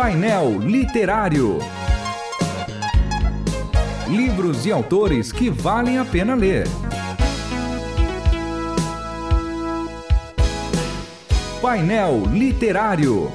Painel Literário. Livros e autores que valem a pena ler. Painel Literário.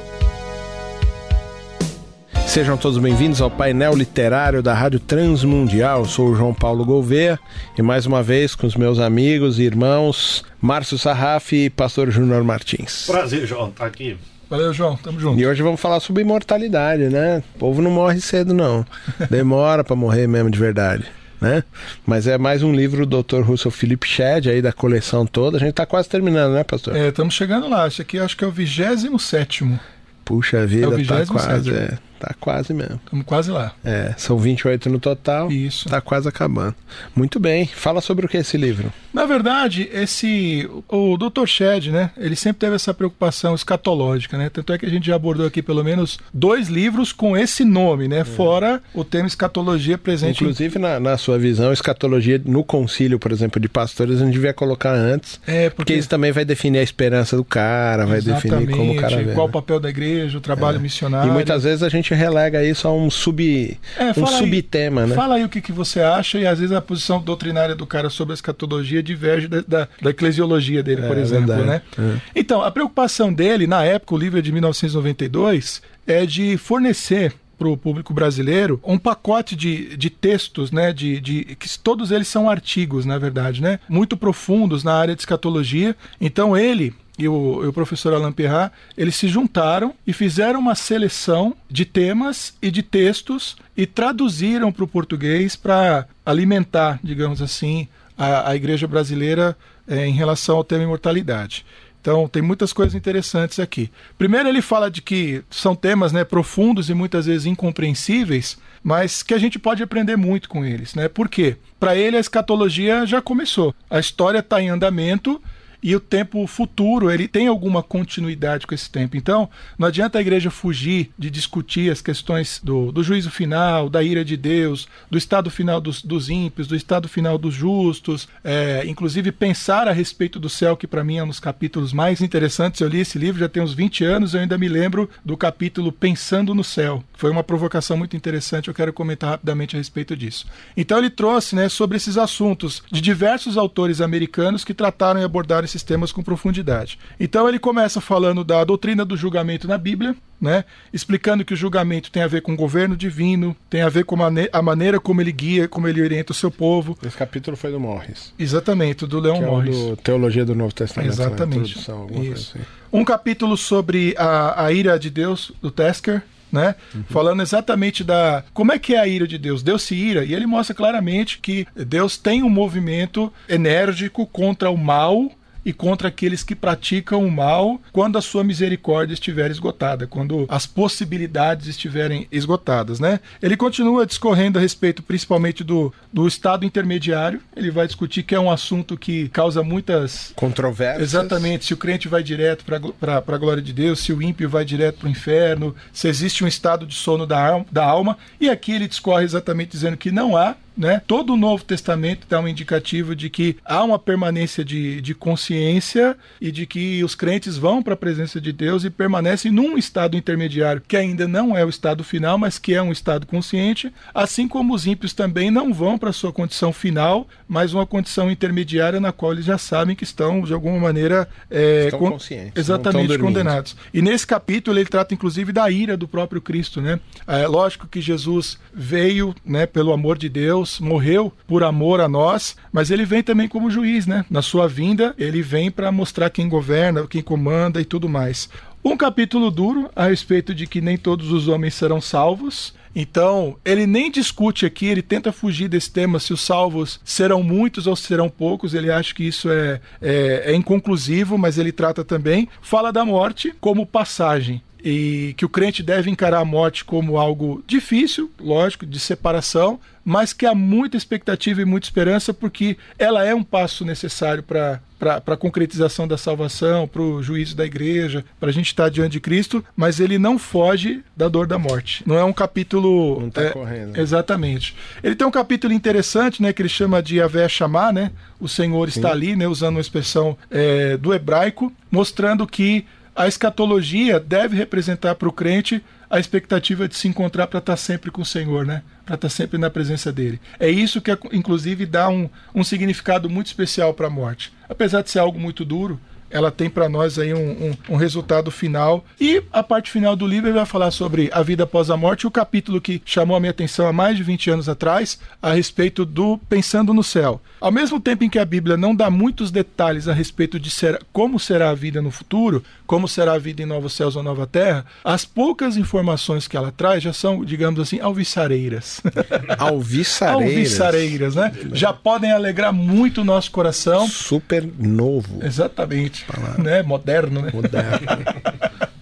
Sejam todos bem-vindos ao painel literário da Rádio Transmundial. Sou o João Paulo Gouveia e mais uma vez com os meus amigos e irmãos Márcio Sarraf e Pastor Júnior Martins. Prazer, João, estar tá aqui. Valeu, João. Tamo junto. E hoje vamos falar sobre imortalidade, né? O povo não morre cedo, não. Demora para morrer mesmo de verdade. Né? Mas é mais um livro do Dr. Russell Philip Shedd aí da coleção toda. A gente tá quase terminando, né, pastor? É, estamos chegando lá. Esse aqui acho que é o 27 Puxa vida, é tá quase. É. Tá quase mesmo. Estamos quase lá. É, são 28 no total. Isso. Tá quase acabando. Muito bem. Fala sobre o que é esse livro? Na verdade, esse o Dr. Shed, né, ele sempre teve essa preocupação escatológica, né? Tanto é que a gente já abordou aqui pelo menos dois livros com esse nome, né? É. Fora o tema escatologia presente. Inclusive, em... na, na, sua visão, escatologia no concílio, por exemplo, de pastores, a gente devia colocar antes. É, porque, porque isso também vai definir a esperança do cara, vai definir como o cara vê. Qual né? o papel da igreja, o trabalho é. missionário. E muitas vezes a gente gente relega isso a um, sub, é, um subtema, aí, né? Fala aí o que, que você acha, e às vezes a posição doutrinária do cara sobre a escatologia diverge da, da, da eclesiologia dele, por é, exemplo, né? É. Então, a preocupação dele, na época, o livro é de 1992, é de fornecer para o público brasileiro um pacote de, de textos, né, de, de que todos eles são artigos, na verdade, né, muito profundos na área de escatologia. Então ele e o, e o, professor Alain Perrat, eles se juntaram e fizeram uma seleção de temas e de textos e traduziram para o português para alimentar, digamos assim, a, a igreja brasileira é, em relação ao tema imortalidade. Então, tem muitas coisas interessantes aqui. Primeiro, ele fala de que são temas né, profundos e muitas vezes incompreensíveis, mas que a gente pode aprender muito com eles. Né? Por quê? Para ele, a escatologia já começou. A história está em andamento e o tempo futuro ele tem alguma continuidade com esse tempo. Então, não adianta a igreja fugir de discutir as questões do, do juízo final, da ira de Deus, do estado final dos, dos ímpios, do estado final dos justos, é, inclusive pensar a respeito do céu, que para mim é um dos capítulos mais interessantes. Eu li esse livro já tem uns 20 anos, eu ainda me lembro do capítulo Pensando no Céu. Foi uma provocação muito interessante, eu quero comentar rapidamente a respeito disso. Então ele trouxe né, sobre esses assuntos de diversos autores americanos que trataram e abordaram esses temas com profundidade. Então ele começa falando da doutrina do julgamento na Bíblia, né? explicando que o julgamento tem a ver com o governo divino, tem a ver com a maneira como ele guia, como ele orienta o seu povo. Esse capítulo foi do Morris. Exatamente, do Leon que Morris. É do Teologia do Novo Testamento. Né? Exatamente. Assim. Um capítulo sobre a, a ira de Deus, do Tesker, né? Uhum. Falando exatamente da como é que é a ira de Deus. Deus se ira e ele mostra claramente que Deus tem um movimento enérgico contra o mal e contra aqueles que praticam o mal quando a sua misericórdia estiver esgotada, quando as possibilidades estiverem esgotadas, né? Ele continua discorrendo a respeito principalmente do, do estado intermediário. Ele vai discutir que é um assunto que causa muitas controvérsias. Exatamente, se o crente vai direto para a glória de Deus, se o ímpio vai direto para o inferno, se existe um estado de sono da, da alma. E aqui ele discorre exatamente dizendo que não há, né? Todo o Novo Testamento dá um indicativo de que há uma permanência de, de consciência e de que os crentes vão para a presença de Deus e permanecem num estado intermediário, que ainda não é o estado final, mas que é um estado consciente, assim como os ímpios também não vão para a sua condição final, mas uma condição intermediária na qual eles já sabem que estão, de alguma maneira, é, estão conscientes, exatamente condenados. E nesse capítulo ele trata inclusive da ira do próprio Cristo. Né? É lógico que Jesus veio né, pelo amor de Deus Deus morreu por amor a nós, mas ele vem também como juiz, né? Na sua vinda, ele vem para mostrar quem governa, quem comanda e tudo mais. Um capítulo duro a respeito de que nem todos os homens serão salvos. Então, ele nem discute aqui, ele tenta fugir desse tema se os salvos serão muitos ou serão poucos. Ele acha que isso é, é, é inconclusivo, mas ele trata também. Fala da morte como passagem e que o crente deve encarar a morte como algo difícil, lógico, de separação, mas que há muita expectativa e muita esperança, porque ela é um passo necessário para para a concretização da salvação, para o juízo da igreja, para a gente estar diante de Cristo, mas ele não foge da dor da morte. Não é um capítulo. Não está é, correndo. Exatamente. Ele tem um capítulo interessante, né, que ele chama de Avé chamar, né? O Senhor Sim. está ali, né, usando uma expressão é, do hebraico, mostrando que a escatologia deve representar para o crente a expectativa de se encontrar para estar sempre com o Senhor, né? Para estar sempre na presença dele. É isso que, inclusive, dá um, um significado muito especial para a morte. Apesar de ser algo muito duro, ela tem para nós aí um, um, um, resultado final. E a parte final do livro vai falar sobre a vida após a morte, o capítulo que chamou a minha atenção há mais de 20 anos atrás, a respeito do Pensando no Céu. Ao mesmo tempo em que a Bíblia não dá muitos detalhes a respeito de ser, como será a vida no futuro, como será a vida em novos céus ou nova terra, as poucas informações que ela traz já são, digamos assim, alviçareiras. Alviçareiras. alviçareiras, né? Já podem alegrar muito o nosso coração. Super novo. Exatamente né? Moderno, né? Moderno.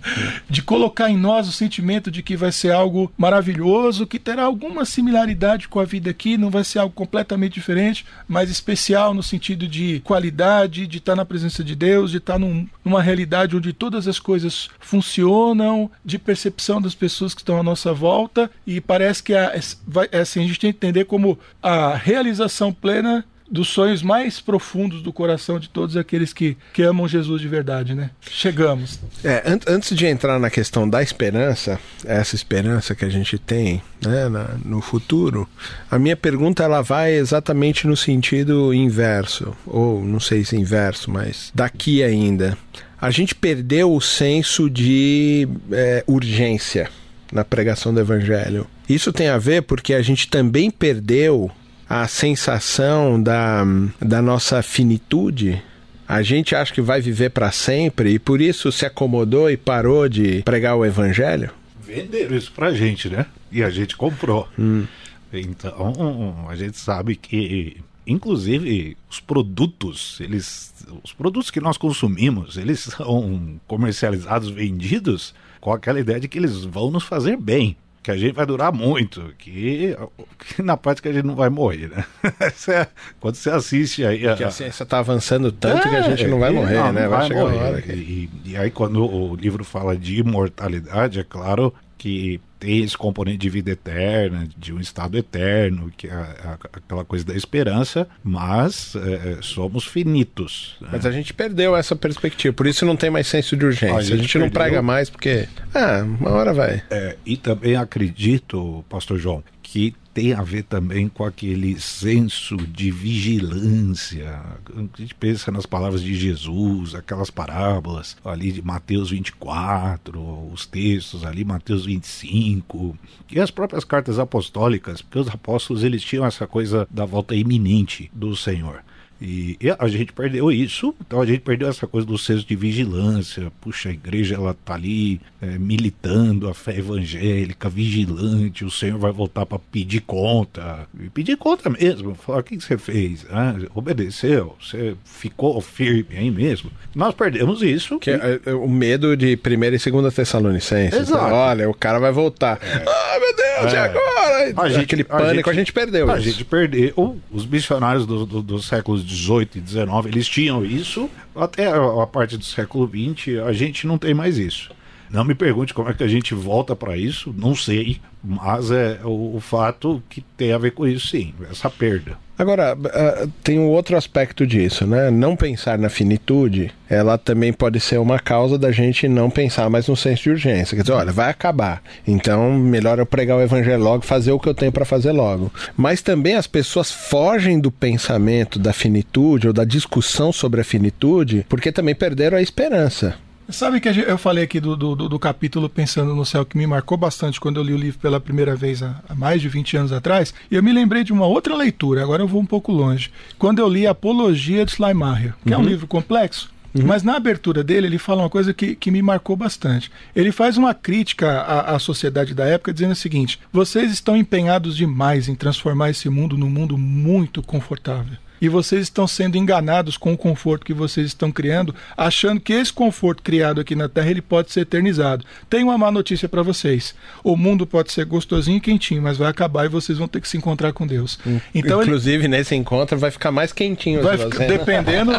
de colocar em nós o sentimento de que vai ser algo maravilhoso, que terá alguma similaridade com a vida aqui, não vai ser algo completamente diferente, mas especial no sentido de qualidade, de estar na presença de Deus, de estar num, numa realidade onde todas as coisas funcionam, de percepção das pessoas que estão à nossa volta, e parece que a, vai, assim, a gente tem que entender como a realização plena dos sonhos mais profundos do coração de todos aqueles que, que amam Jesus de verdade, né? Chegamos. É, an antes de entrar na questão da esperança, essa esperança que a gente tem né, na, no futuro, a minha pergunta ela vai exatamente no sentido inverso, ou não sei se inverso, mas daqui ainda. A gente perdeu o senso de é, urgência na pregação do evangelho. Isso tem a ver porque a gente também perdeu a sensação da, da nossa finitude, a gente acha que vai viver para sempre e por isso se acomodou e parou de pregar o evangelho? Venderam isso pra gente, né? E a gente comprou. Hum. Então, a gente sabe que inclusive os produtos, eles os produtos que nós consumimos, eles são comercializados, vendidos com aquela ideia de que eles vão nos fazer bem que a gente vai durar muito, que, que na prática a gente não vai morrer, né? é, quando você assiste aí. A, que a ciência está avançando tanto é, que a gente não vai morrer, não, né? Vai, vai chegar morrer. hora que... e, e aí, quando o livro fala de imortalidade, é claro que tem esse componente de vida eterna, de um estado eterno, que é aquela coisa da esperança, mas é, é, somos finitos. Né? Mas a gente perdeu essa perspectiva, por isso não tem mais senso de urgência. A gente, a gente não prega mais porque, ah, uma hora vai. É, e também acredito, Pastor João, que tem a ver também com aquele senso de vigilância. A gente pensa nas palavras de Jesus, aquelas parábolas ali de Mateus 24, os textos ali, Mateus 25, e as próprias cartas apostólicas, porque os apóstolos eles tinham essa coisa da volta iminente do Senhor. E, a gente perdeu isso, então a gente perdeu essa coisa do senso de vigilância. Puxa, a igreja ela tá ali é, militando a fé evangélica, vigilante, o Senhor vai voltar para pedir conta. E pedir conta mesmo, falar o que, você fez? Ah, obedeceu, você ficou firme aí mesmo. Nós perdemos isso. Que e... é, é, o medo de primeira e segunda Tessalonicenses. Né? Exato. Olha, o cara vai voltar. É. Ah, meu Deus, é. e agora? A gente, Aquele pânico a gente, a gente perdeu. A isso. gente perdeu. Os missionários dos do, do séculos 18 e 19, eles tinham isso. Até a, parte do século 20, a gente não tem mais isso. Não me pergunte como é que a gente volta para isso, não sei, mas é o, o, fato que tem a ver com isso, sim, essa perda. Agora, uh, tem um outro aspecto disso, né? Não pensar na finitude, ela também pode ser uma causa da gente não pensar mais no senso de urgência. Quer dizer, olha, vai acabar. Então, melhor eu pregar o evangelho logo, fazer o que eu tenho para fazer logo. Mas também as pessoas fogem do pensamento da finitude ou da discussão sobre a finitude porque também perderam a esperança. Sabe que eu falei aqui do, do, do, capítulo Pensando no Céu que me marcou bastante quando eu li o livro pela primeira vez há, há, mais de 20 anos atrás? E eu me lembrei de uma outra leitura, agora eu vou um pouco longe. Quando eu li Apologia de Schleiermacher, que uhum. é um uhum. livro complexo, Uhum. Mas na abertura dele, ele fala uma coisa que, que me marcou bastante. Ele faz uma crítica à, à sociedade da época, dizendo o seguinte: vocês estão empenhados demais em transformar esse mundo num mundo muito confortável e vocês estão sendo enganados com o conforto que vocês estão criando, achando que esse conforto criado aqui na Terra ele pode ser eternizado. Tem uma má notícia para vocês: o mundo pode ser gostosinho e quentinho, mas vai acabar e vocês vão ter que se encontrar com Deus. Então, Inclusive, ele... nesse encontro vai ficar mais quentinho. Vai ficar, dependendo,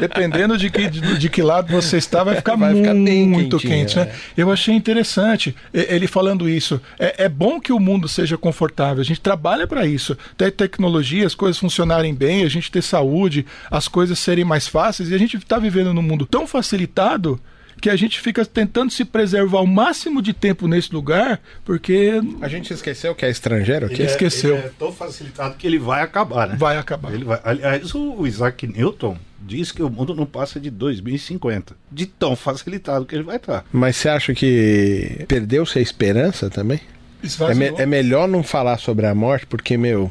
dependendo de que, de, de, que lado você está, vai ficar, vai ficar muito quente. Né? É. Eu achei interessante ele falando isso. É, é bom que o mundo seja confortável, a gente trabalha para isso. Tem tecnologia, as coisas funcionarem bem, a gente gente ter saúde, as coisas serem mais fáceis, e a gente está vivendo num mundo tão facilitado que a gente fica tentando se preservar o máximo de tempo nesse lugar, porque. A gente esqueceu que é estrangeiro aqui? Ele esqueceu. Ele é tão facilitado que ele vai acabar, né? Vai acabar. Ele vai... Aliás, o Isaac Newton diz que o mundo não passa de 2050. De tão facilitado que ele vai estar. Mas você acha que perdeu-se a esperança também? É, me, é, melhor não falar sobre a morte, porque, meu,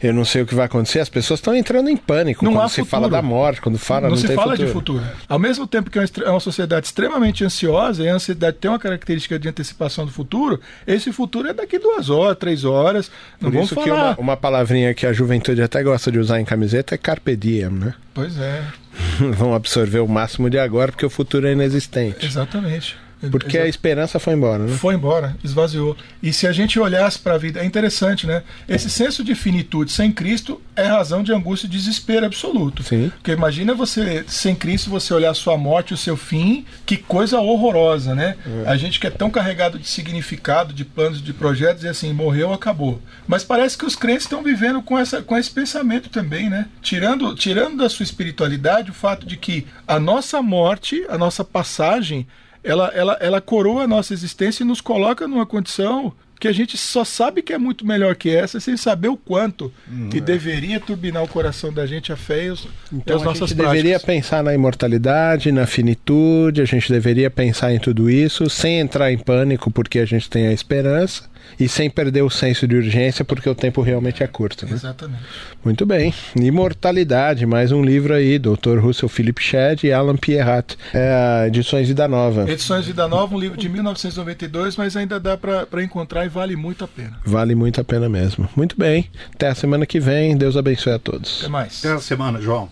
eu não sei o que vai acontecer. As pessoas estão entrando em pânico não quando se futuro. fala da morte, quando fala não, não se fala futuro. de futuro. Ao mesmo tempo que é uma sociedade extremamente ansiosa, e a ansiedade tem uma característica de antecipação do futuro, esse futuro é daqui duas horas, três horas. Não Por vamos isso falar. que uma, uma palavrinha que a juventude até gosta de usar em camiseta é carpe diem, né? Pois é. Vão absorver o máximo de agora, porque o futuro é inexistente. Exatamente. Porque a esperança foi embora, né? Foi embora, esvaziou. E se a gente olhasse para a vida, é interessante, né? Esse senso de finitude sem Cristo é razão de angústia e desespero absoluto. Sim. Porque imagina você, sem Cristo, você olhar a sua morte, o seu fim, que coisa horrorosa, né? É. A gente que é tão carregado de significado, de planos, de projetos, e assim, morreu, acabou. Mas parece que os crentes estão vivendo com, essa, com esse pensamento também, né? Tirando, tirando da sua espiritualidade o fato de que a nossa morte, a nossa passagem, ela, ela, ela coroa a nossa existência e nos coloca numa condição que a gente só sabe que é muito melhor que essa sem saber o quanto hum, que é. deveria turbinar o coração da gente a fé e, os, então, e as nossas a gente práticas. deveria pensar na imortalidade, na finitude, a gente deveria pensar em tudo isso sem entrar em pânico porque a gente tem a esperança e sem perder o senso de urgência, porque o tempo realmente é curto. Né? Exatamente. Muito bem. Imortalidade, mais um livro aí, Dr. Russell Philip Shedd e Alan Pierrat. É, Edições Vida Nova. Edições Vida Nova, um livro de 1992, mas ainda dá para encontrar e vale muito a pena. Vale muito a pena mesmo. Muito bem. Até a semana que vem. Deus abençoe a todos. Até mais. Até a semana, João.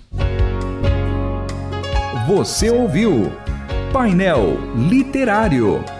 Você ouviu Painel Literário.